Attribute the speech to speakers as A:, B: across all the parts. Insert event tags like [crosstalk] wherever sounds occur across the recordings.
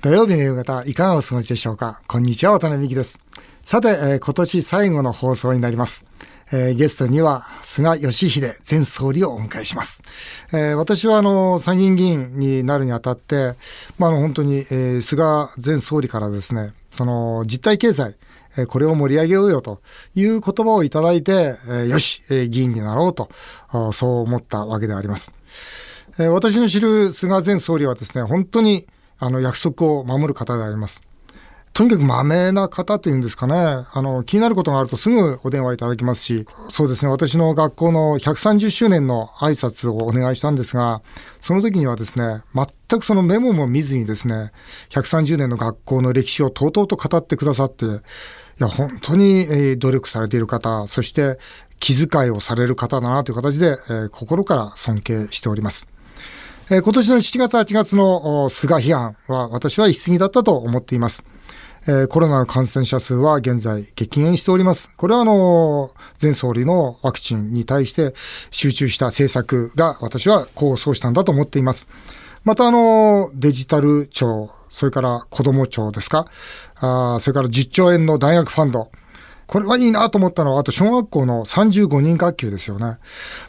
A: 土曜日の夕方、いかがお過ごしでしょうか？こんにちは、渡辺美希です。さて、えー、今年最後の放送になります。えー、ゲストには菅義偉前総理をお迎えします。えー、私はあの参議院議員になるにあたって、まあ、あの本当に、えー、菅前総理からですね、その実体経済、えー、これを盛り上げようよという言葉をいただいて、えー、よし、えー、議員になろうと、そう思ったわけであります。えー、私の知る菅前総理はですね、本当にあの約束を守る方であります。とにかくまめな方というんですかね、あの、気になることがあるとすぐお電話いただきますし、そうですね、私の学校の130周年の挨拶をお願いしたんですが、その時にはですね、全くそのメモも見ずにですね、130年の学校の歴史をとうとうと語ってくださって、いや、本当に努力されている方、そして気遣いをされる方だなという形で、えー、心から尊敬しております。えー、今年の7月8月の菅批判は私は一過ぎだったと思っています。えー、コロナの感染者数は現在激減しております。これはあの、前総理のワクチンに対して集中した政策が私は功を奏したんだと思っています。またあの、デジタル庁、それから子ども庁ですか、あそれから10兆円の大学ファンド、これはいいなと思ったのは、あと小学校の35人学級ですよね。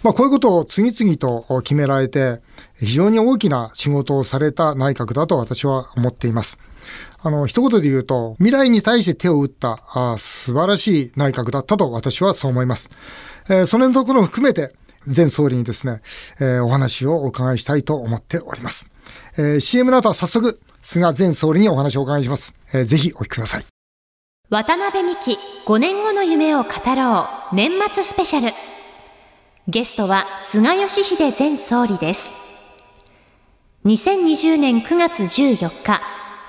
A: まあこういうことを次々と決められて、非常に大きな仕事をされた内閣だと私は思っています。あの、一言で言うと、未来に対して手を打ったあ素晴らしい内閣だったと私はそう思います。えー、そのところも含めて、前総理にですね、えー、お話をお伺いしたいと思っております。えー、CM の後は早速、菅前総理にお話をお伺いします。えー、ぜひお聞きください。
B: 渡辺美希5年後の夢を語ろう年末スペシャル。ゲストは菅義偉前総理です。2020年9月14日、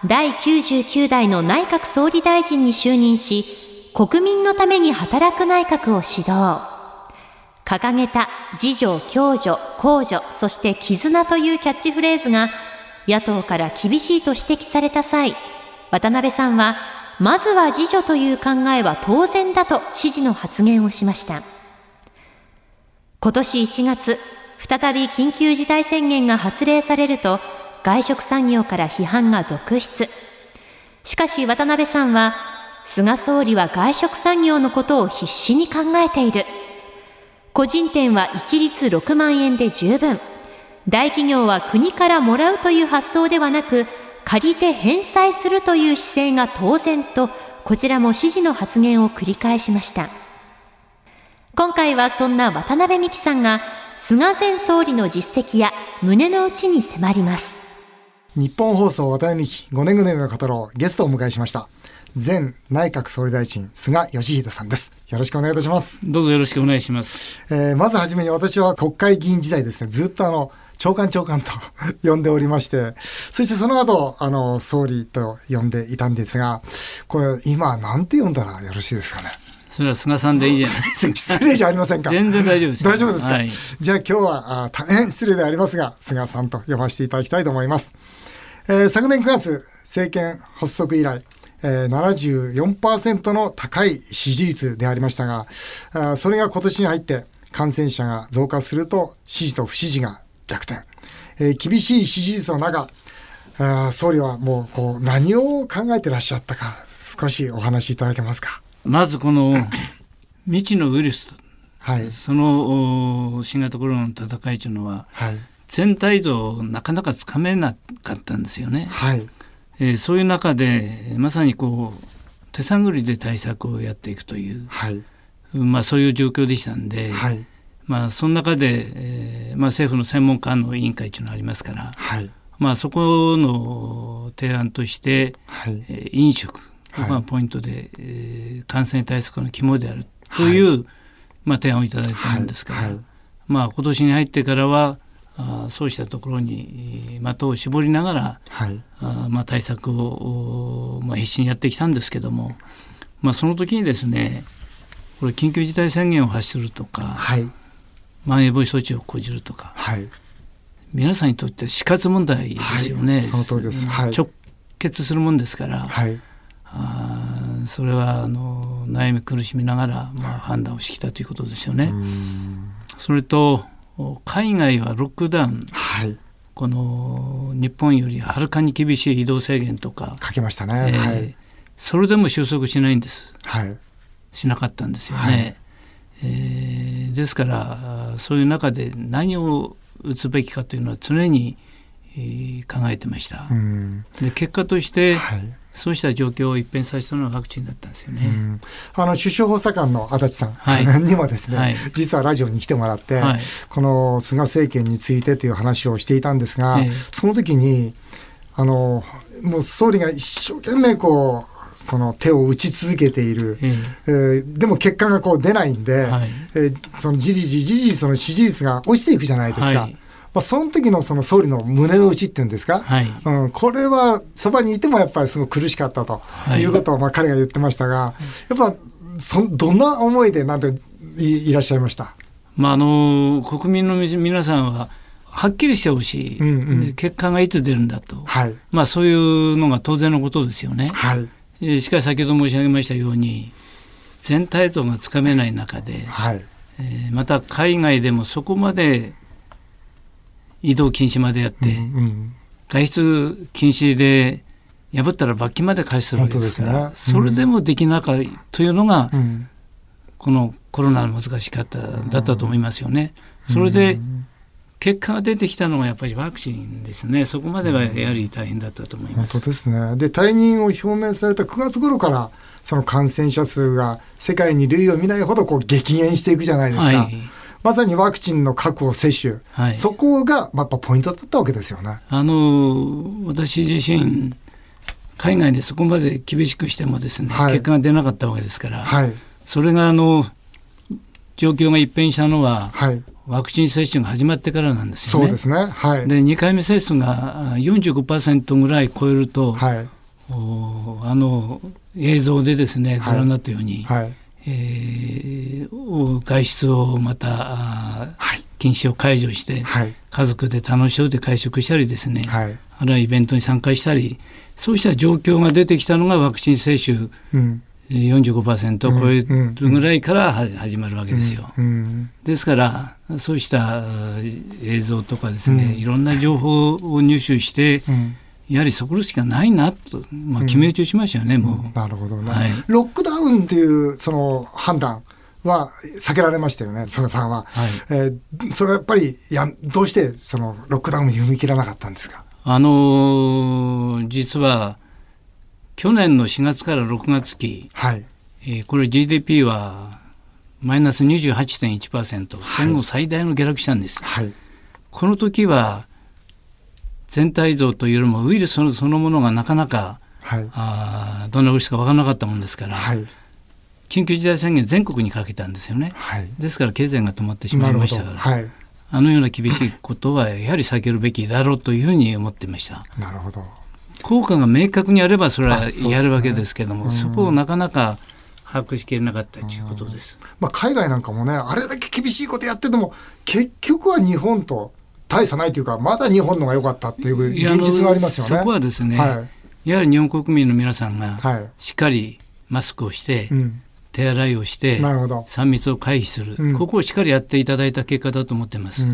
B: 第99代の内閣総理大臣に就任し、国民のために働く内閣を指導。掲げた自助、共助、公助、そして絆というキャッチフレーズが野党から厳しいと指摘された際、渡辺さんは、まずは自助という考えは当然だと支持の発言をしました。今年1月、再び緊急事態宣言が発令されると、外食産業から批判が続出。しかし渡辺さんは、菅総理は外食産業のことを必死に考えている。個人店は一律6万円で十分。大企業は国からもらうという発想ではなく、借りて返済するという姿勢が当然と、こちらも支持の発言を繰り返しました。今回はそんな渡辺美樹さんが、菅前総理の実績や胸の内に迫ります。
A: 日本放送渡辺美希5年ぐらいの語ろうゲストをお迎えしました。前内閣総理大臣菅義偉さんです。よろしくお願いいたします。
C: どうぞよろしくお願いします、
A: えー、まずはじめに私は国会議員時代ですね。ずっとあの長官長官と [laughs] 呼んでおりまして、そしてその後、あの、総理と呼んでいたんですが、これ、今、なんて呼んだらよろしいですかね。
C: それは菅さんでいいじゃないで [laughs] すか。
A: 失礼じゃありませんか。
C: 全然大丈夫です。
A: 大丈夫ですか？はい、じゃあ今日はあ大変失礼でありますが、菅さんと呼ばせていただきたいと思います。えー、昨年9月、政権発足以来、えー、74%の高い支持率でありましたが、あそれが今年に入って感染者が増加すると支持と不支持が逆転。えー、厳しい支持率の中、あ総理はもうこう何を考えてらっしゃったか少しお話しいただけますか？
C: まずこの未知のウイルス、はい、その新型コロナの戦いというのは、はい、全体像なかなかつかめなかったんですよね。はい、えー、そういう中でまさにこう手探りで対策をやっていくという、はい、まあ、そういう状況でしたんで、はい、まあ、その中で、えーまあ、政府の専門家の委員会というのがありますから、はい、まあ、そこの提案として、はい。えー、飲食がポイントで、えー、感染対策の肝であるという、まあ、提案をいただいたんですから、まあ、今年に入ってからはあそうしたところに的を絞りながら、はい、あまあ、対策を、まあ、必死にやってきたんですけども、まあ、その時にですねこれ緊急事態宣言を発するとか、はい、まん延防止措置を講じるとか、はい、皆さんにとって死活問題ですよね、はい、
A: その通りです、
C: はい、直結するもんですから、はい、あそれはあの悩み苦しみながら、まあ、判断をしてきたということですよね。それと海外はロックダウン、はい、この日本よりはるかに厳しい移動制限とか。
A: かけましたね、えー、はい、
C: それでも収束しないんです、はい、しなかったんですよね、はい、えー、ですからそういう中で何を打つべきかというのは常に、えー、考えてました、で結果として、はいそうした状況を一変させたのはワクチンだったんですよね。
A: あの首相補佐官の足立さん、はい、[laughs] にもですね、はい、実はラジオに来てもらって、はい、この菅政権についてという話をしていたんですが、その時にあのもう総理が一生懸命こうその手を打ち続けている、ええ。ー、でも結果がこう出ないんで、はい、えー、そのじりじじじその支持率が落ちていくじゃないですか。はいまあ、その時のその総理の胸の内っていうんですか、はい、うん、これはそばにいてもやっぱりすごく苦しかったとい。うことをまあ彼が言ってましたが、やっぱそどんな思いでなんていらっしゃいました、
C: まあ、あの国民の皆さんははっきりしてほしい、うんうん、結果がいつ出るんだと、はい、まあ、そういうのが当然のことですよね。はい、しかし先ほど申し上げましたように全体像がつかめない中で、はい。えー、また海外でもそこまで移動禁止までやって、外出禁止で破ったら罰金まで返すわけですから、ねうん、それでもできなかったというのが、うん、このコロナの難しかっただったと思いますよね。それで結果が出てきたのはやっぱりワクチンですね、そこまではやはり大変だったと思います。
A: 本当ですね。で退任を表明された9月頃からその感染者数が世界に類を見ないほどこう激減していくじゃないですか。はいまさにワクチンの確保、接種、はい、そこがやっぱポイントだったわけですよね。
C: あの私自身、海外でそこまで厳しくしてもですね、はい、結果が出なかったわけですから、はい、それがあの状況が一変したのは、はい、ワクチン接種が始まってからなんですよね。そうですね。はい。で2回目接種が45%ぐらい超えると、はい、おあの映像でですねご覧になったように、はい、えー、外出をまた、はい、禁止を解除して、はい、家族で楽しそうで会食したりですね、はい、あるいはイベントに参加したりそうした状況が出てきたのがワクチン接種、うん。45%を超えるぐらいから始まるわけですよ。ですからそうした映像とかですね、いろんな情報を入手して、やはりそこしかないなと、まあ、決め打ちしましたよね、うん、も
A: う。なるほどね、はい、ロックダウンっていうその判断は避けられましたよね、菅さんは。はい、えー、それはやっぱりや、どうしてそのロックダウンに踏み切らなかったんですか？
C: あのー、実は去年の4月から6月期、はい。えー、これ GDP はマイナス28.1%、はい、戦後最大の下落したんです。はい、この時は全体像というよりもウイルスそのものがなかなか、はい、あどんなウイルスか分からなかったもんですから、はい、緊急事態宣言全国にかけたんですよね、はい、ですから経済が止まってしまいましたから、はい、あのような厳しいことはやはり避けるべきだろうというふうに思っていました。
A: なるほど。
C: 効果が明確にあればそれはやるわけですけどもそ、ね,、こをなかなか把握しきれなかったということです、
A: まあ、海外なんかもねあれだけ厳しいことやってても結局は日本と大差ないというか、まだ日本のが良かったっていう現実がありますよね。
C: そこはですね、はい、やはり日本国民の皆さんがしっかりマスクをして、はい、手洗いをして、3密を回避する、うん、ここをしっかりやっていただいた結果だと思ってます。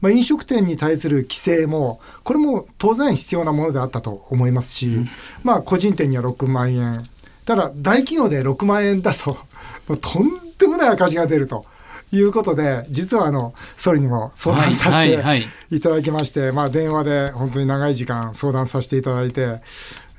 A: まあ、飲食店に対する規制も、これも当然必要なものであったと思いますし、うん、まあ、個人店には6万円。ただ、大企業で6万円だと、とんでもない赤字が出ると。いうことで、実はあの、総理にも相談させていただきまして、まあ電話で本当に長い時間相談させていただいて、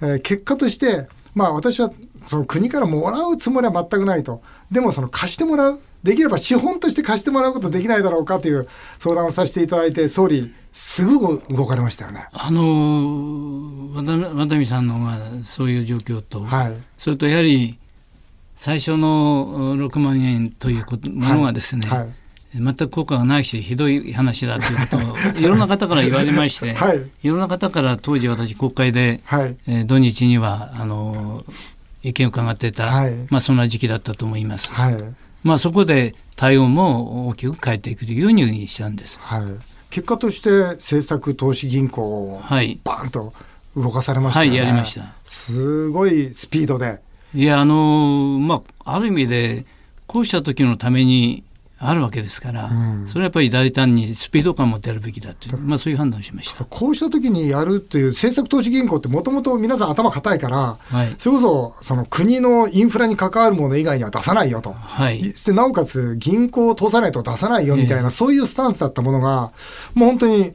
A: えー、結果として、まあ私はその国からもらうつもりは全くないと。でもその貸してもらう。できれば資本として貸してもらうことできないだろうかという相談をさせていただいて、総理、すぐ動かれましたよね。
C: あの渡辺さんのがそういう状況と、はい、それとやはり最初の6万円というものがですね、はいはい全く効果がないしひどい話だということを [laughs] いろんな方から言われまして、[laughs] はい、いろんな方から当時私国会で、はい、えー、土日にはあの意見を伺ってた、はい、まあ、そんな時期だったと思います。はい、まあ、そこで対応も大きく変えていくというようにしたんです。はい、
A: 結果として政策投資銀行をバーンと動かされましたね。はい、やりました。すごいスピードで。
C: いやあのまあある意味でこうした時のためにあるわけですから、うん、それはやっぱり大胆にスピード感を持ってやるべきだという、まあ、そういう判断をしました。
A: こうした時にやるという政策投資銀行ってもともと皆さん頭固いから、はい、それこそその国のインフラに関わるもの以外には出さないよと、はい、してなおかつ銀行を通さないと出さないよみたいな、えー、そういうスタンスだったものがもう本当に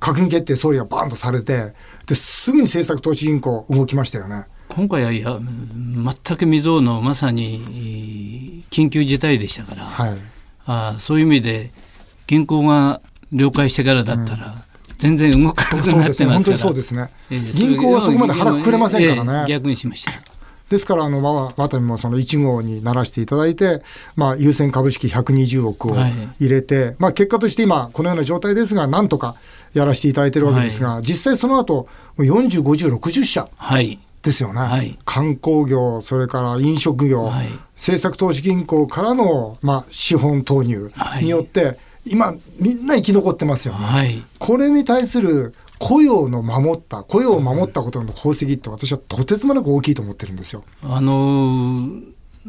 A: 閣議決定総理がバンとされてですぐに政策投資銀行動きましたよね。
C: 今回はいや全く未曾有のまさに緊急事態でしたから、はい、あそういう意味で銀行が了解してからだったら、全然動かなくなってますから、
A: そうですね、えー、銀行はそこまで腹くくれませんからね。
C: 逆にしました。
A: ですから、あの、まあ、ワタミもその1号にならしていただいて、まあ、優先株式120億を入れて、はい、まあ、結果として今、このような状態ですが、なんとかやらせていただいてるわけですが、はい、実際その後、40、50、60社。はい。ですよね、はい、観光業、それから飲食業、はい、政策投資銀行からの、まあ、資本投入によって、はい、今、みんな生き残ってますよね。これに対する雇用の守った、雇用を守ったことの功績って私はとてつもなく大きいと思ってるんですよ。
C: あの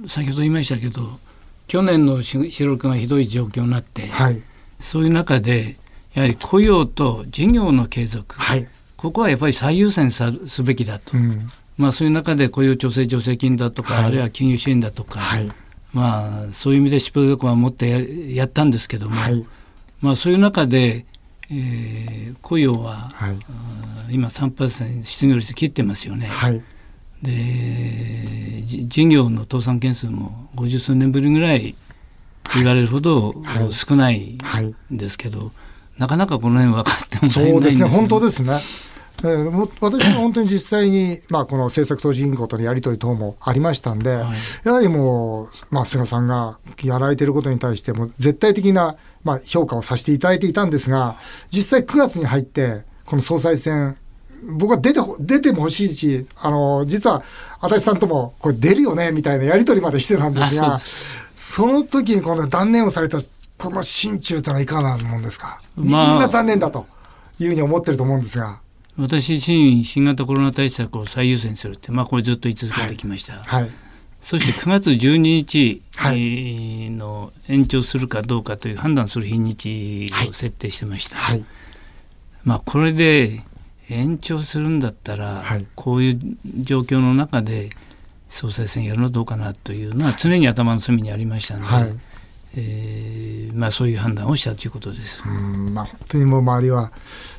C: 先ほど言いましたけど、去年の四六がひどい状況になって、はい、そういう中で、やはり雇用と事業の継続、はい、ここはやっぱり最優先すべきだと、うん、まあ、そういう中で雇用調整助成金だとか、はい、あるいは金融支援だとか、はい、まあ、そういう意味で疾病力は持ってやったんですけども、はい、まあ、そういう中で、えー、雇用は、はい、今3%失業率切ってますよね。で事業の倒産件数も50数年ぶりぐらい言われるほど少ないんですけど、なかなかこの辺分かっても
A: そうですね。本当ですね。えー、私も本当に実際に、[laughs] まあ、この政策投資銀行とのやり取り等もありましたんで、はい、やはりもう、まあ、菅さんがやられていることに対しても絶対的な、まあ、評価をさせていただいていたんですが実際9月に入ってこの総裁選僕は出て出ても欲しいしあの実は足立さんともこれ出るよねみたいなやり取りまでしてたんですが [laughs] その時にこの断念をされたこの心中というのはいかがなもんですか、まあ、みんな残念だというふうに思ってると思うんですが。
C: 私自身新型コロナ対策を最優先するって、まあ、これずっと言い続けてきました、はい。はい、そして9月12日の延長するかどうかという判断する日にちを設定してました、はい、まあ、これで延長するんだったら、こういう状況の中で総裁選やるのどうかなというのは常に頭の隅にありましたので、はい、えー、まあ、そういう判断をしたということです。
A: うんまあ、本当にもう周りは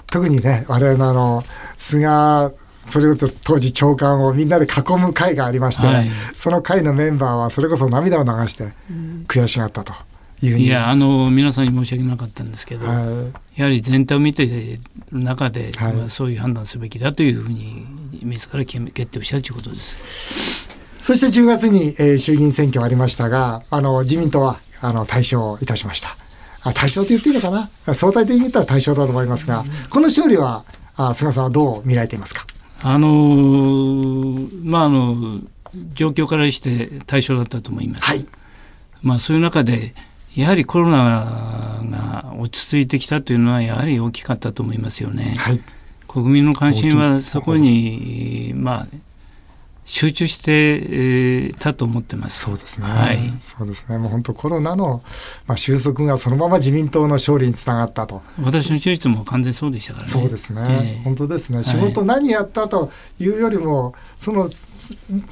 A: 特にね我々のあの菅それこそ当時長官をみんなで囲む会がありまして、はい、その会のメンバーはそれこそ涙を流して悔しがったという
C: いやあの皆さんに申し訳なかったんですけど、はい、やはり全体を見ている中で、はい、まあ、そういう判断すべきだというふうに自ら決定をしたということです。
A: そして10月に、えー、衆議院選挙ありましたがあの自民党はあの対象いたしました。あ対象と言っていいのかな？相対的に言ったら対象だと思いますが、この勝利はあ菅さんはどう見られていますか？
C: あのー、まああの状況からして対象だったと思います。はい、まあそういう中でやはりコロナが落ち着いてきたというのはやはり大きかったと思いますよね。はい、国民の関心はそこにまあ集中してたと思ってます。
A: そうですね。はい。そうですね。もう本当コロナの、まあ、収束がそのまま自民党の勝利につながったと。
C: 私の手術も完全そうでしたからね。
A: そうですね。えー、本当ですね。仕事何やったというよりも、その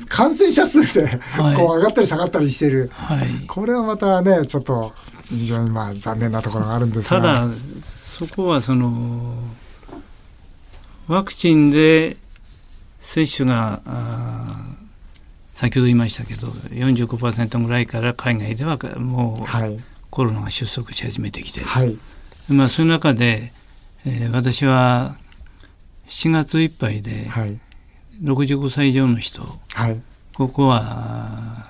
A: 感染者数で、こう上がったり下がったりしてる。はい。これはまたね、ちょっと非常にまあ残念なところがあるんです
C: が。ただ、そこはその、ワクチンで接種が先ほど言いましたけど45%ぐらいから海外ではもうコロナが収束し始めてきて、はい、まあ、その中で、えー、私は7月いっぱいで65歳以上の人、はい、ここは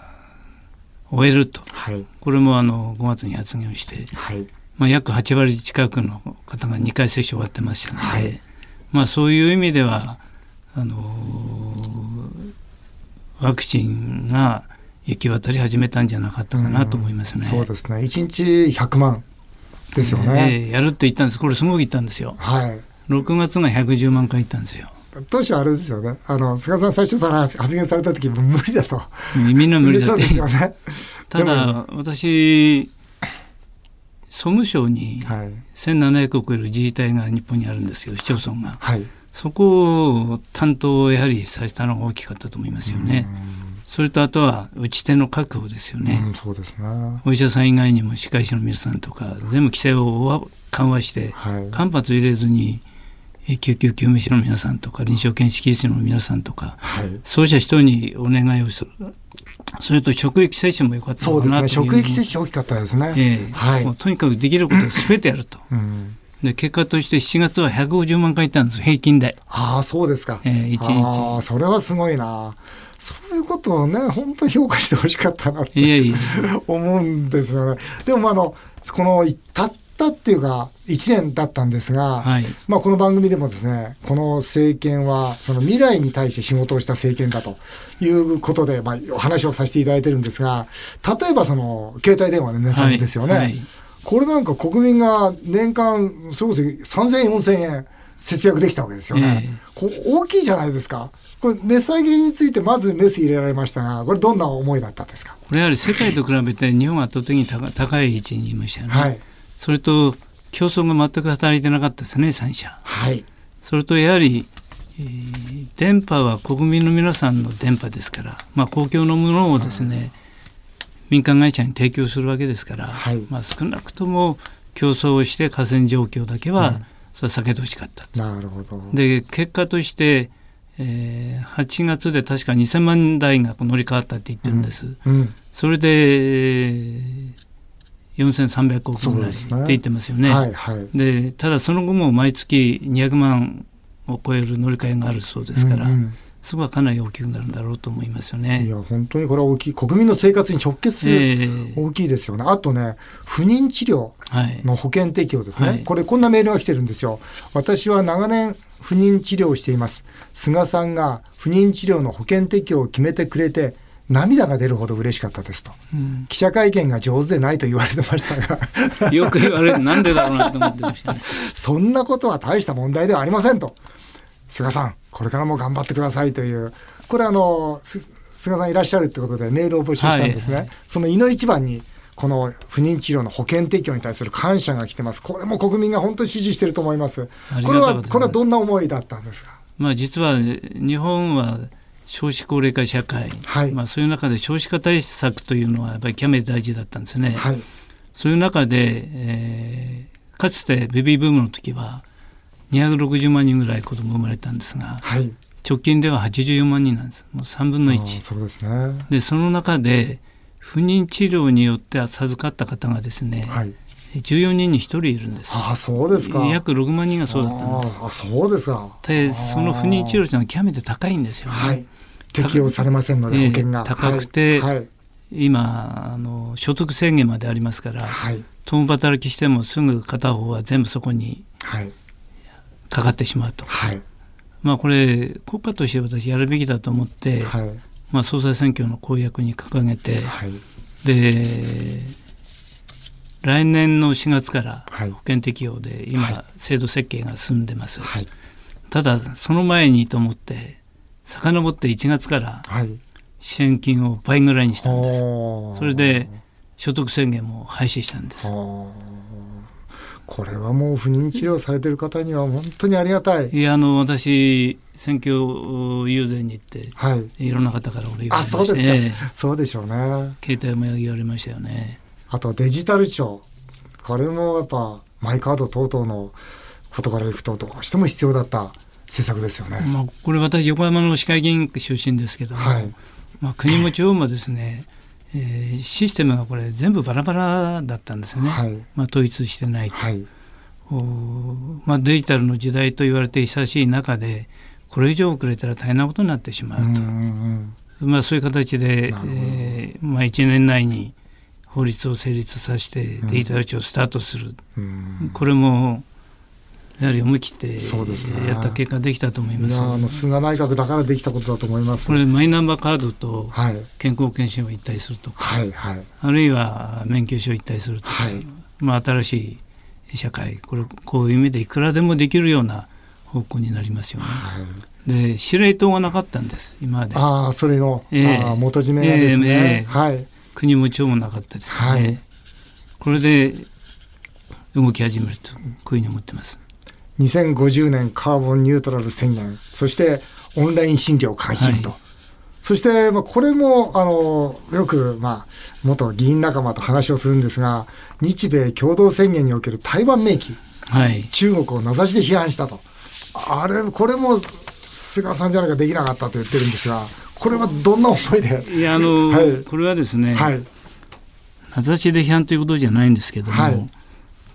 C: 終えると、はい、これもあの5月に発言をして、はい。まあ、約8割近くの方が2回接種終わってましたので、はい、まあ、そういう意味ではあのワクチンが行き渡り始めたんじゃなかったかなと思いますね。
A: うそうですね。一日100万ですよね、
C: えー、やるって言ったんです。これすごく言ったんですよ。はい。6月が110万回言ったんですよ。
A: 当初あれですよね。あの菅さん最初から発言された時も無理だと。
C: みんな無理だって。[laughs] そうですよね。ただ私総務省に1700を超える自治体が日本にあるんですけど市町村が、はい、そこを担当をやはりさせたのが大きかったと思いますよね。それとあとは打ち手の確保ですよね。
A: うん、そうですね
C: お医者さん以外にも歯科医師の皆さんとか全部規制を緩和して、はい、間髪入れずに救急救命士の皆さんとか臨床検視技師の皆さんとか、はい、そうした人にお願いをする。それと職域接種も良かった
A: そうですね。職域接種大きかったですね、
C: えーはい、もうとにかくできることは全てやると、うん、で結果として7月は150万回いったんです平均で。
A: ああそうですか、
C: えー、1日。
A: あそれはすごいな。そういうことをね本当に評価してほしかったなって [laughs] 思うんですよね。でもあのこのたったっていうか1年だったんですが、はい、まあこの番組でもですね、この政権はその未来に対して仕事をした政権だということで、まあお話をさせていただいてるんですが、例えばその携帯電話の値下げですよね。はい。はい、これなんか国民が年間、それこそ3000円、4000円節約できたわけですよね。えー、大きいじゃないですか。これ値下げについてまずメス入れられましたが、これどんな思いだったんですか？
C: これやはり世界と比べて日本は圧倒的に高い位置にいましたよね。はいそれと競争が全く働いてなかったですね3社。はい、それとやはり、えー、電波は国民の皆さんの電波ですから、まあ、公共のものをですね、民間会社に提供するわけですから、はい、まあ、少なくとも競争をして河川状況だけは、それは避けてほしかった。
A: なるほど。
C: で結果として、えー、8月で確か2000万台が乗り換わったって言ってるんです。うん。うん、それで、えー4300億ぐらいって言ってますよね。で、はいはい、ただその後も毎月200万を超える乗り換えがあるそうですから、うんうん、そこはかなり大きくなるんだろうと思いますよね。
A: いや本当にこれは大きい国民の生活に直結する、大きいですよね。あとね不妊治療の保険適用ですね、はい、これこんなメールが来てるんですよ。私は長年不妊治療をしています。菅さんが不妊治療の保険適用を決めてくれて涙が出るほど嬉しかったですと、うん、記者会見が上手でないと言われてました
C: が。よく言われるなんでだろうなと思ってましたね。[laughs]
A: そんなことは大した問題ではありませんと菅さんこれからも頑張ってくださいという。これあの菅さんいらっしゃるってことでメールを募集したんですね、はい。はい、その井の一番にこの不妊治療の保険提供に対する感謝が来てます。これも国民が本当に支持してると思います。これはこれはどんな思いだったんですか？
C: まあ実は日本は少子高齢化社会、はい、まあ、そういう中で少子化対策というのはやっぱり極めて大事だったんですね。はい、そういう中で、えー、かつてベビーブームの時は260万人ぐらい子供生まれたんですが、はい、直近では84万人なんですもう3分の1。
A: そうですね、
C: でその中で不妊治療によって授かった方がですね、はい14人に1人いるんです。
A: あそうですか。
C: 約6万人がそうだったんです。
A: あそうですか。
C: でその不妊治療というのは極めて高いんですよね。はい、
A: 適用されませんので、保険が。
C: 高くて、はい、今あの所得制限までありますから、はい、共働きしてもすぐ片方は全部そこにかかってしまうと。はい、まあこれ国家として私やるべきだと思って、はい、まあ総裁選挙の公約に掲げて、はい、で来年の4月から保険適用で今制度設計が進んでます。はい、ただその前にと思って遡って1月から支援金を倍ぐらいにしたんです。それで所得制限も廃止したんです。
A: これはもう不妊治療されてる方には本当にありがたい。
C: いやあの私選挙遊説に行って、はい、いろんな方から俺言われまして、あそうです
A: か、そうでしょうね。
C: 携帯も言われましたよね。
A: あとデジタル庁これもやっぱマイカード等々のことからいくとどうしても必要だった政策ですよね。
C: まあ、これ私横浜の市会議員出身ですけども、はい、まあ、国も地方もですね、えー、システムがこれ全部バラバラだったんですよね、はい、まあ、統一してないと、はい、おまあ、デジタルの時代と言われて久しい中でこれ以上遅れたら大変なことになってしまうと、まあ、そういう形で、えーまあ、1年内に法律を成立させてデジタル庁をスタートする、これもやはり思い切ってやった結果できたと思います、ね、
A: あの菅内閣だからできたことだと思います。
C: これマイナンバーカードと健康保険証を一体すると。か、はいはい、あるいは免許証を一体するとか、はい、まあ、新しい社会これこういう意味でいくらでもできるような方向になりますよね。はい、で司令塔がなかったんです今まで。
A: ああそれの、えー、元締めですね、えーえー、はい、
C: 国も庁もなかったですね。はい、これで動き始めるとこういうふうに思ってます。
A: 2050年カーボンニュートラル宣言そしてオンライン診療解禁と、はい、そして、まあ、これもあのよく、まあ、元議員仲間と話をするんですが日米共同宣言における台湾明記、はい、中国を名指しで批判したと。あれこれも菅さんじゃなきゃできなかったと言ってるんですがこれはどんな思いで？
C: いやあの、はい、これはですね、はい、名指しで批判ということじゃないんですけども、はい、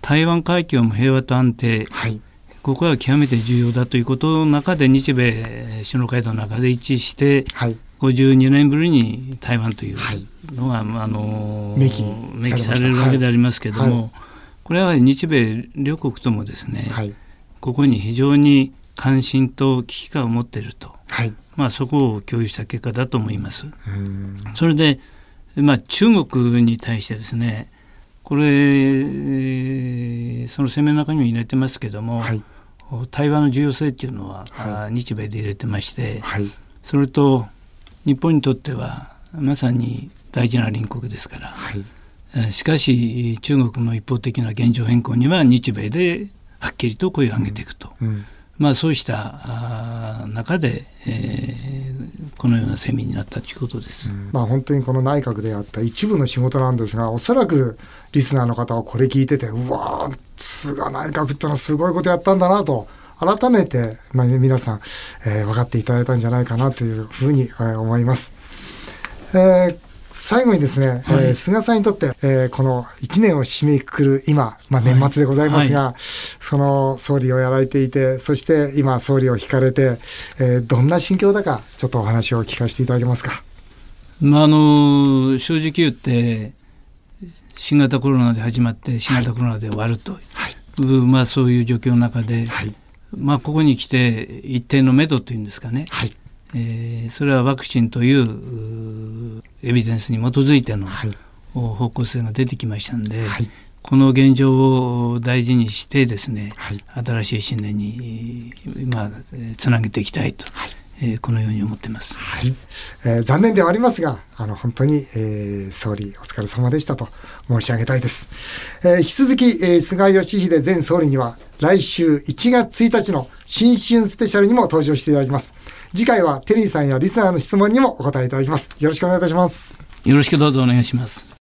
C: 台湾海峡も平和と安定、はい、ここは極めて重要だということの中で日米首脳会談の中で一致して、はい、52年ぶりに台湾というのが、はい、あの明記されるわけでありますけれども、はい、これは日米両国ともですね、ここに非常に関心と危機感を持っていると、まあ、そこを共有した結果だと思います。それで、まあ、中国に対してですねこれその声明の中にも入れてますけども、はい、対話の重要性っていうのは、はい、日米で入れてまして、はい、それと日本にとってはまさに大事な隣国ですから、はい、しかし中国の一方的な現状変更には日米ではっきりと声を上げていくと、うん。うん、まあ、そうした中で、えー、このようなセミになったということです、
A: まあ、本当にこの内閣であった一部の仕事なんですがおそらくリスナーの方はこれ聞いててうわ菅内閣ってのはすごいことやったんだなと改めて、まあ、皆さん、えー、分かっていただいたんじゃないかなというふうに、えー、思います。えー、最後にですね、はい、えー、菅さんにとって、えー、この1年を締めくくる今、まあ、年末でございますが、はい。はい、その総理をやられていて、そして今総理を引かれて、えー、どんな心境だか、ちょっとお話を聞かせていただけますか。
C: まあ、あの正直言って新型コロナで始まって新型コロナで終わると、はい、まあ、そういう状況の中で、はい、まあ、ここに来て一定の目処というんですかね、はい、えー、それはワクチンというエビデンスに基づいての方向性が出てきましたんで、はい、この現状を大事にしてですね、はい、新しい新年に、まあ、つなげていきたいと。えー、このように思ってます。
A: はい、えー、残念ではありますが、あの本当に、えー、総理お疲れ様でしたと申し上げたいです。えー、引き続き、えー、菅義偉前総理には来週1月1日の新春スペシャルにも登場していただきます。次回はテリーさんやリスナーの質問にもお答えいただきます。よろしくお願いいたします。
C: よろしくどうぞお願いします。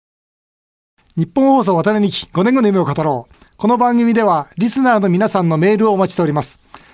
A: 日本放送渡辺美希5年後の夢を語ろう。この番組ではリスナーの皆さんのメールをお待ちしております。